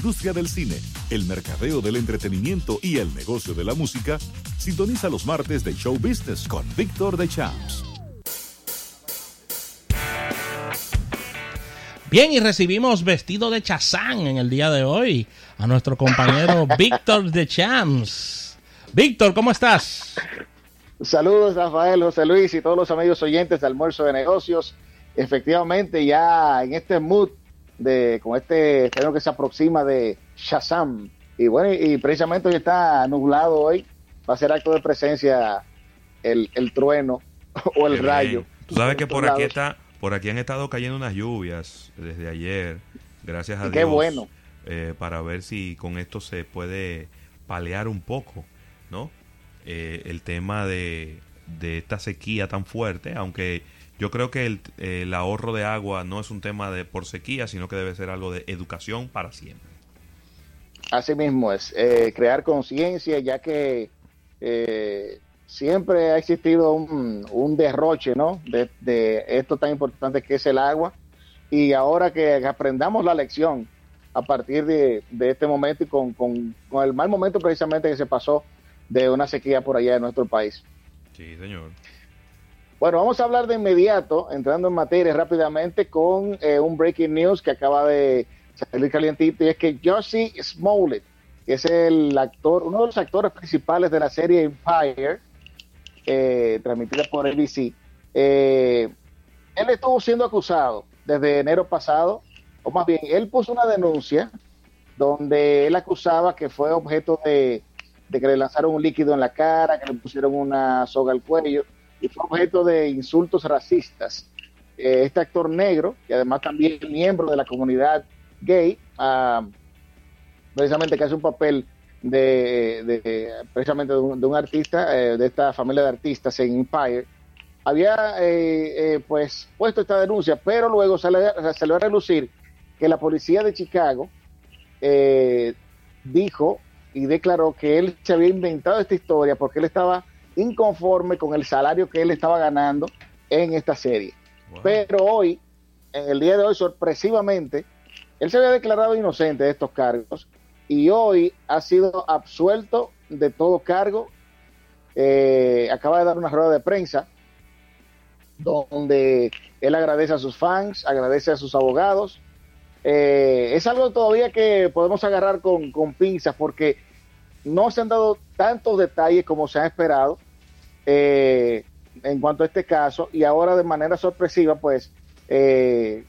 industria del cine, el mercadeo del entretenimiento y el negocio de la música, sintoniza los martes de Show Business con Víctor de Champs. Bien, y recibimos vestido de chazán en el día de hoy a nuestro compañero Víctor de Champs. Víctor, ¿cómo estás? Saludos, Rafael, José Luis y todos los amigos oyentes de Almuerzo de Negocios. Efectivamente, ya en este mood de con este creo que se aproxima de Shazam. Y bueno, y precisamente hoy está nublado hoy. Va a ser acto de presencia el, el trueno o el rayo. Tú sabes que por aquí está por aquí han estado cayendo unas lluvias desde ayer, gracias a Dios. Qué bueno. Eh, para ver si con esto se puede palear un poco, ¿no? Eh, el tema de, de, esta sequía tan fuerte, aunque yo creo que el, el, ahorro de agua no es un tema de por sequía, sino que debe ser algo de educación para siempre. Así mismo es, eh, crear conciencia, ya que eh, siempre ha existido un, un derroche, ¿no? De, de, esto tan importante que es el agua. Y ahora que aprendamos la lección a partir de, de este momento y con, con, con, el mal momento precisamente que se pasó de una sequía por allá en nuestro país. Sí, señor. Bueno, vamos a hablar de inmediato, entrando en materia rápidamente, con eh, un breaking news que acaba de salir calientito, y es que Josie Smollett, que es el actor, uno de los actores principales de la serie Empire, eh, transmitida por ABC, eh, él estuvo siendo acusado desde enero pasado, o más bien, él puso una denuncia donde él acusaba que fue objeto de, de que le lanzaron un líquido en la cara, que le pusieron una soga al cuello, y fue objeto de insultos racistas. Eh, este actor negro, que además también es miembro de la comunidad gay, uh, precisamente que hace un papel de, precisamente de un, de un artista, eh, de esta familia de artistas en Empire, había eh, eh, pues puesto esta denuncia, pero luego le va a relucir que la policía de Chicago dijo y declaró que él se había inventado esta historia porque él estaba inconforme con el salario que él estaba ganando en esta serie. Wow. Pero hoy, en el día de hoy, sorpresivamente, él se había declarado inocente de estos cargos y hoy ha sido absuelto de todo cargo. Eh, acaba de dar una rueda de prensa donde él agradece a sus fans, agradece a sus abogados. Eh, es algo todavía que podemos agarrar con, con pinzas porque no se han dado tantos detalles como se ha esperado eh, en cuanto a este caso y ahora de manera sorpresiva pues eh,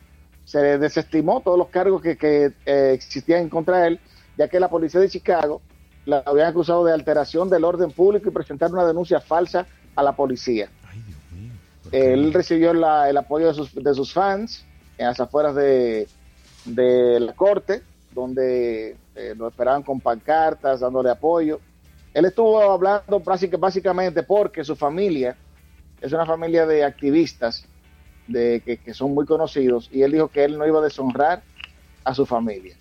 se desestimó todos los cargos que, que eh, existían en contra él ya que la policía de Chicago la habían acusado de alteración del orden público y presentar una denuncia falsa a la policía. Ay, Dios mío. Él recibió la, el apoyo de sus, de sus fans en las afueras de, de la corte donde eh, lo esperaban con pancartas, dándole apoyo. Él estuvo hablando básicamente porque su familia es una familia de activistas de, que, son muy conocidos y él dijo que él no iba a deshonrar a su familia.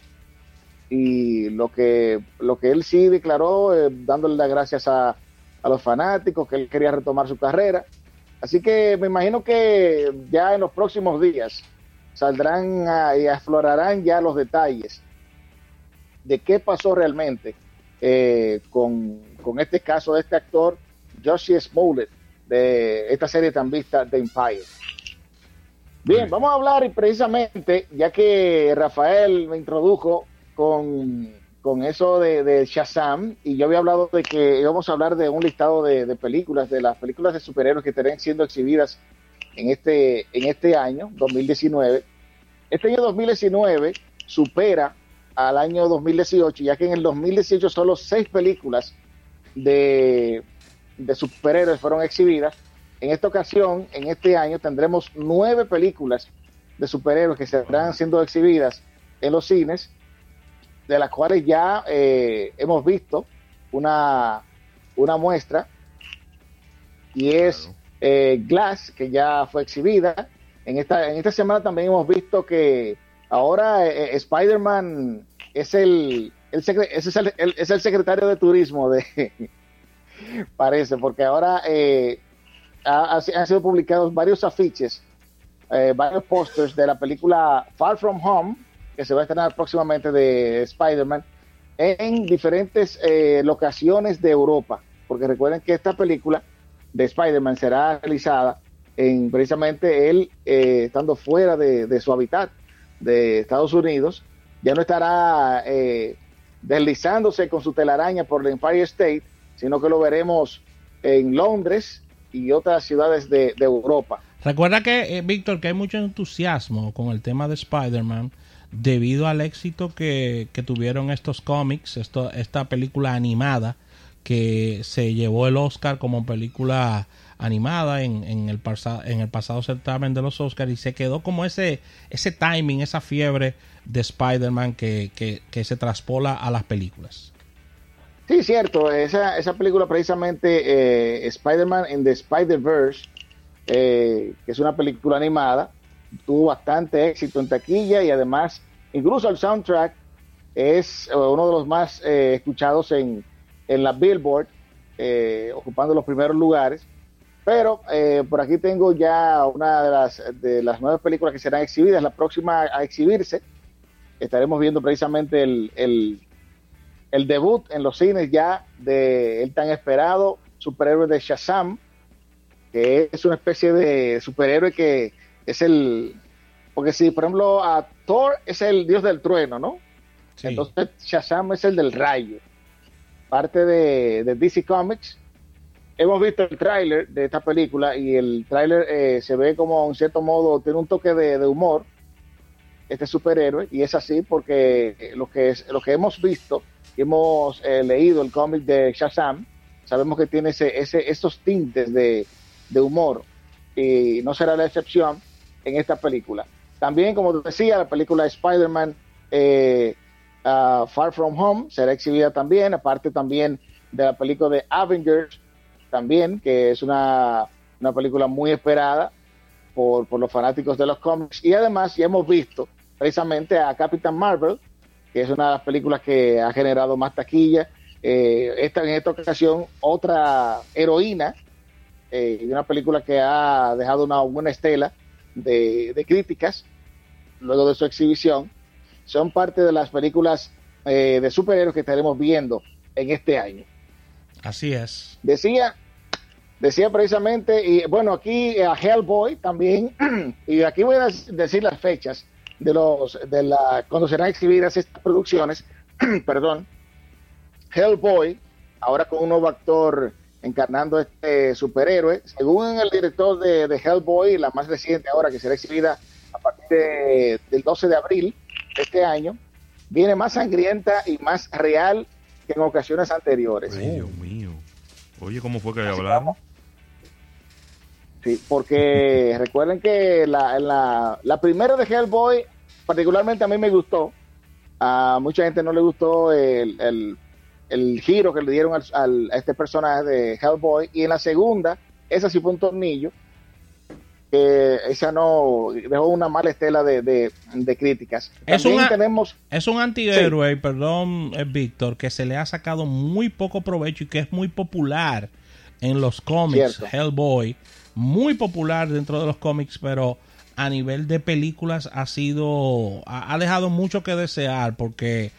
Y lo que, lo que él sí declaró, eh, dándole las gracias a, a los fanáticos, que él quería retomar su carrera. Así que me imagino que ya en los próximos días saldrán y aflorarán ya los detalles de qué pasó realmente eh, con, con, este caso de este actor, Josie Smollett, de esta serie tan vista de Empire. Bien, sí. vamos a hablar y precisamente, ya que Rafael me introdujo con, con eso de, de, Shazam, y yo había hablado de que íbamos a hablar de un listado de, de películas, de las películas de superhéroes que estarán siendo exhibidas en este, en este año, 2019. Este año 2019 supera al año 2018, ya que en el 2018 solo seis películas de, de superhéroes fueron exhibidas. En esta ocasión, en este año, tendremos nueve películas de superhéroes que estarán siendo exhibidas en los cines, de las cuales ya eh, hemos visto una, una muestra, y es claro. eh, Glass, que ya fue exhibida. En esta, en esta semana también hemos visto que ahora eh, Spider-Man es el, el, es, el, el, es el secretario de turismo de parece, porque ahora eh, ha, han sido publicados varios afiches, eh, varios pósters de la película Far From Home, que se va a estrenar próximamente de Spider-Man en diferentes eh, locaciones de Europa, porque recuerden que esta película de Spider-Man será realizada en precisamente él eh, estando fuera de, su hábitat de Estados Unidos, ya no estará eh, deslizándose con su telaraña por el Empire State, sino que lo veremos en Londres y otras ciudades de, Europa. Recuerda que, Víctor, que hay mucho entusiasmo con el tema de Spider-Man debido al éxito que, tuvieron estos cómics, esto, esta película animada que se llevó el Oscar como película animada en, en, el, en el pasado certamen de los Oscars y se quedó como ese, ese timing, esa fiebre de Spider-Man que, que, se traspola a las películas. Sí, cierto, esa, esa película precisamente eh, Spider-Man in the Spider-Verse, eh, que es una película animada, tuvo bastante éxito en taquilla y además incluso el soundtrack es eh, uno de los más eh, escuchados en, en la Billboard, ocupando los primeros lugares. Pero por aquí tengo ya una de las, de las nuevas películas que serán exhibidas, la próxima a exhibirse. Estaremos viendo precisamente el, el, el debut en los cines ya de el tan esperado superhéroe de Shazam, que es una especie de superhéroe que es el, porque si por ejemplo a Thor es el dios del trueno, ¿no? Entonces Shazam es el del rayo. Parte de, DC Comics. Hemos visto el tráiler de esta película y el tráiler eh, se ve como en cierto modo tiene un toque de, humor este superhéroe y es así porque lo que lo que hemos visto hemos eh, leído el cómic de Shazam sabemos que tiene ese, ese esos tintes de, humor y no será la excepción en esta película. También, como decía, la película Spider-Man eh, uh, Far From Home será exhibida también, aparte también de la película de Avengers, también, que es una, una película muy esperada por, por, los fanáticos de los cómics. Y además ya hemos visto precisamente a Captain Marvel, que es una de las películas que ha generado más taquilla. Eh, esta, en esta ocasión, otra heroína eh, de una película que ha dejado una buena estela de, críticas luego de su exhibición, son parte de las películas eh, de superhéroes que estaremos viendo en este año. Así es. Decía, decía precisamente, y bueno, aquí a Hellboy también, y aquí voy a decir las fechas de los de la cuando serán exhibidas estas producciones, perdón. Hellboy, ahora con un nuevo actor encarnando este superhéroe. Según el director de, de, Hellboy, la más reciente ahora que será exhibida a partir del 12 de abril de este año, viene más sangrienta y más real que en ocasiones anteriores. Dios mío. Oye, ¿cómo fue que hablamos? Sí, porque recuerden que la, la, la primera de Hellboy, particularmente a mí me gustó. A mucha gente no le gustó el el giro que le dieron al, a este personaje de Hellboy. Y en la segunda, esa sí fue un tornillo. que esa no dejó una mala estela de, de, críticas. Es tenemos, es un antihéroe, perdón, eh, Víctor, que se le ha sacado muy poco provecho y que es muy popular en los cómics. Hellboy, muy popular dentro de los cómics, pero a nivel de películas ha sido, ha dejado mucho que desear porque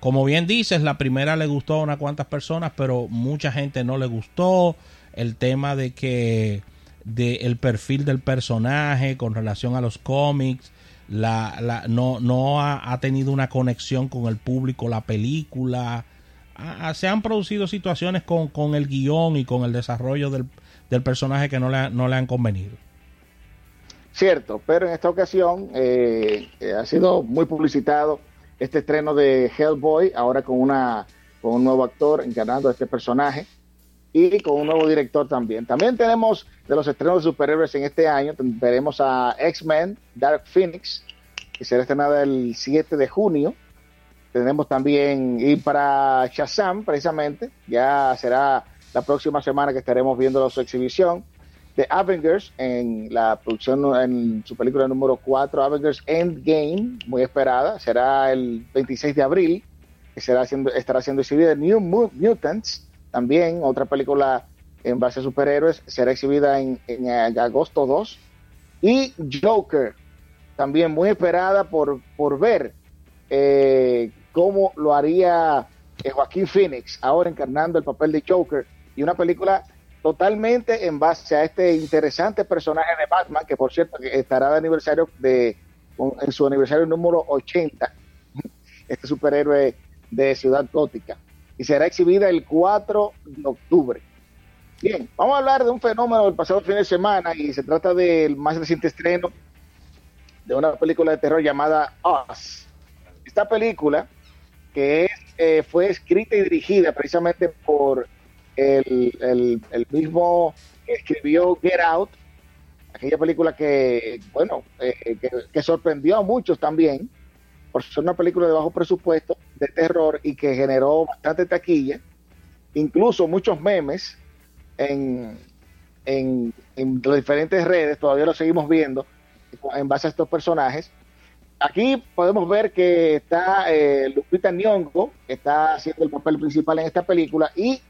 como bien dices, la primera le gustó a unas cuantas personas, pero mucha gente no le gustó. El tema de que de el perfil del personaje con relación a los cómics, la, la, no, no ha, tenido una conexión con el público, la película. se han producido situaciones con, con, el guion y con el desarrollo del, del personaje que no le, no le han convenido. Cierto, pero en esta ocasión eh, eh, ha sido muy publicitado este estreno de Hellboy, ahora con, una, con un nuevo actor encarnando a este personaje y con un nuevo director también. También tenemos de los estrenos de superhéroes en este año, veremos a X-Men Dark Phoenix, que será estrenada el 7 de junio. Tenemos también, y para Shazam, precisamente, ya será la próxima semana que estaremos viendo su exhibición de Avengers en la producción, en su película número 4, Avengers Endgame, muy esperada, será el 26 de abril, que será haciendo, estará siendo exhibida New Mutants, también otra película en base a superhéroes, será exhibida en, agosto 2, y Joker, también muy esperada por, por ver eh, cómo lo haría eh, Joaquín Phoenix, ahora encarnando el papel de Joker, y una película totalmente en base a este interesante personaje de Batman, que por cierto estará de aniversario de, en su aniversario número 80, este superhéroe de Ciudad Gótica, y será exhibida el 4 de octubre. Bien, vamos a hablar de un fenómeno del pasado fin de semana y se trata del más reciente estreno de una película de terror llamada Us. Esta película, que eh, fue escrita y dirigida precisamente por el, mismo que escribió Get Out, aquella película que, bueno, eh, que, sorprendió a muchos también, por ser una película de bajo presupuesto, de terror y que generó bastante taquilla, incluso muchos memes en, en, las diferentes redes, todavía lo seguimos viendo en base a estos personajes. Aquí podemos ver que está eh, Lupita Nyong'o, que está haciendo el papel principal en esta película y, eh,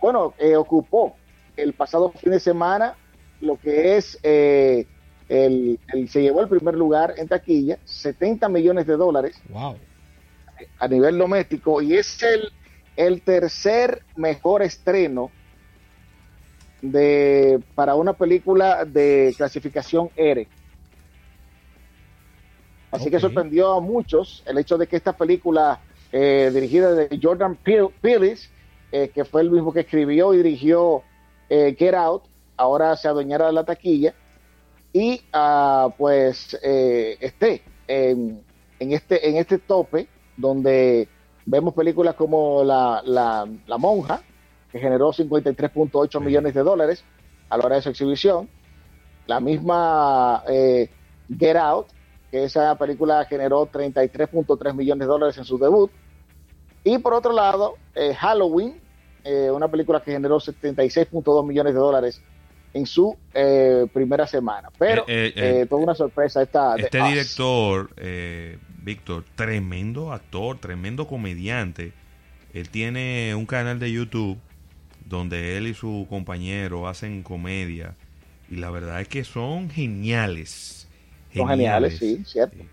bueno, eh, ocupó el pasado fin de semana lo que es el, se llevó el primer lugar en taquilla, 70 millones de dólares wow. a nivel doméstico y es el, el tercer mejor estreno de para una película de clasificación R. Así que sorprendió a muchos el hecho de que esta película eh, dirigida de Jordan Peele, eh, que fue el mismo que escribió y dirigió eh, Get Out, ahora se adueñara de la taquilla y ah, pues esté en, este en este tope donde vemos películas como la, la, la monja que generó 53.8 millones de dólares a la hora de su exhibición. La misma eh, Get Out, que esa película generó 33.3 millones de dólares en su debut. Y por otro lado, eh, Halloween, eh, una película que generó 76.2 millones de dólares en su primera semana. Pero toda una sorpresa esta. Este director, Víctor, tremendo actor, tremendo comediante. Él tiene un canal de YouTube donde él y su compañero hacen comedia y la verdad es que son geniales. Son geniales, sí, cierto.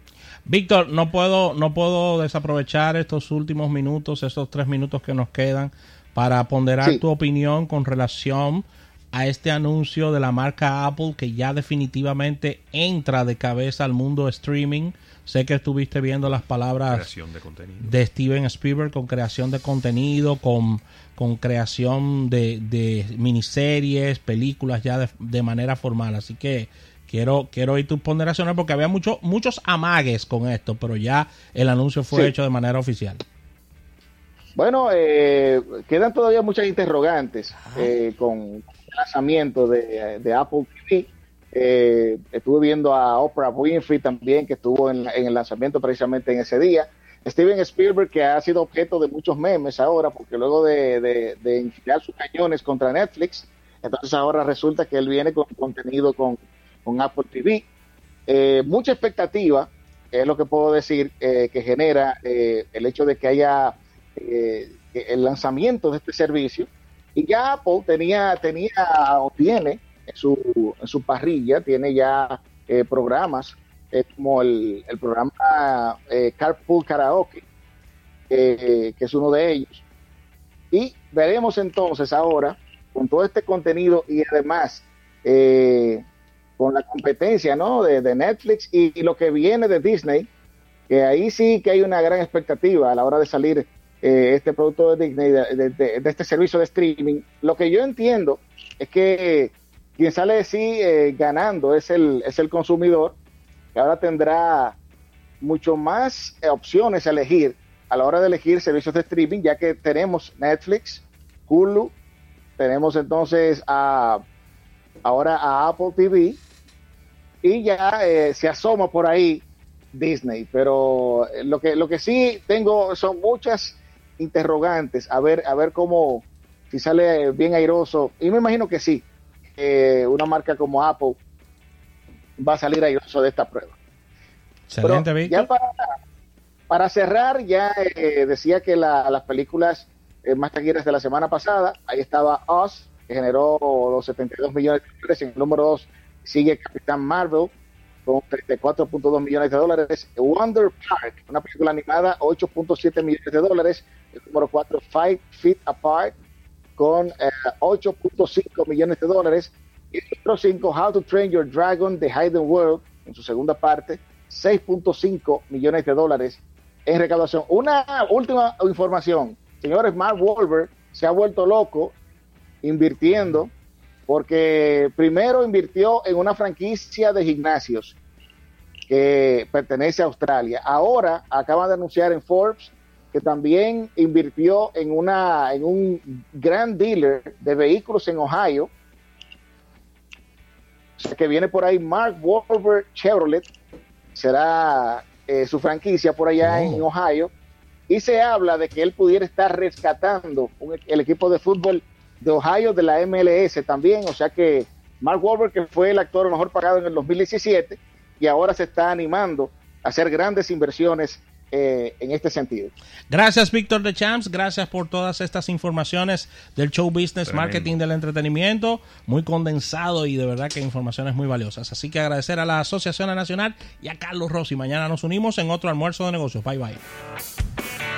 Víctor, no puedo, no puedo desaprovechar estos últimos minutos, estos tres minutos que nos quedan, para ponderar tu opinión con relación a este anuncio de la marca Apple que ya definitivamente entra de cabeza al mundo streaming. Sé que estuviste viendo las palabras de, Steven Spielberg con creación de contenido, con, con creación de, miniseries, películas ya de, manera formal. Así que quiero, quiero oír tus ponderaciones porque había mucho, muchos amagues con esto, pero ya el anuncio fue hecho de manera oficial. Bueno, eh, quedan todavía muchas interrogantes eh, con, lanzamiento de, Apple TV. Eh, estuve viendo a Oprah Winfrey también, que estuvo en, el lanzamiento precisamente en ese día. Steven Spielberg, que ha sido objeto de muchos memes ahora, porque luego de, de, sus cañones contra Netflix, entonces ahora resulta que él viene con contenido con, Apple TV. Eh, mucha expectativa, es lo que puedo decir, eh, que genera el hecho de que haya el lanzamiento de este servicio y ya Apple tenía, tenía o tiene en su, en su parrilla, tiene ya eh, programas eh, como el, el programa eh, Carpool Karaoke, que es uno de ellos. Y veremos entonces ahora, con todo este contenido y además con la competencia ¿no? de, Netflix y, lo que viene de Disney, que ahí sí que hay una gran expectativa a la hora de salir eh, este producto de Disney, de, este servicio de streaming, lo que yo entiendo es que quien sale de sí eh, ganando es el, es el consumidor, que ahora tendrá mucho más eh, opciones a elegir a la hora de elegir servicios de streaming, ya que tenemos Netflix, Hulu, tenemos entonces a, ahora a Apple TV y ya se asoma por ahí Disney, pero lo que, lo que sí tengo son muchas interrogantes, a ver, a ver cómo, si sale bien airoso, y me imagino que sí, una marca como Apple va a salir airoso de esta prueba. ya para, cerrar, ya eh, decía que las películas eh, más taquilleras de la semana pasada, ahí estaba Us, que generó los 72 millones de dólares, en el número 2 sigue Capitán Marvel, con 34.2 millones de dólares. Wonder Park, una película animada, 8.7 millones de dólares. El número 4, Five Feet Apart, con 8.5 eh, millones de dólares. Y el número 5, How to Train Your Dragon, The Hidden World, en su segunda parte, 6.5 millones de dólares en recaudación. Una última información. Señores, Mark Wahlberg se ha vuelto loco invirtiendo porque primero invirtió en una franquicia de gimnasios que pertenece a Australia. Ahora acaba de anunciar en Forbes que también invirtió en una en un gran dealer de vehículos en Ohio. O sea, que viene por ahí Mark Wahlberg Chevrolet, será eh, su franquicia por allá en Ohio. Y se habla de que él pudiera estar rescatando el equipo de fútbol de Ohio de la MLS también, o sea que Mark Wahlberg, que fue el actor mejor pagado en el 2017, y ahora se está animando a hacer grandes inversiones eh, en este sentido. Gracias, Víctor de Champs. Gracias por todas estas informaciones del show business, marketing del entretenimiento. Muy condensado y de verdad que informaciones muy valiosas. Así que agradecer a la Asociación Nacional y a Carlos Rossi. Mañana nos unimos en otro almuerzo de negocios. Bye bye.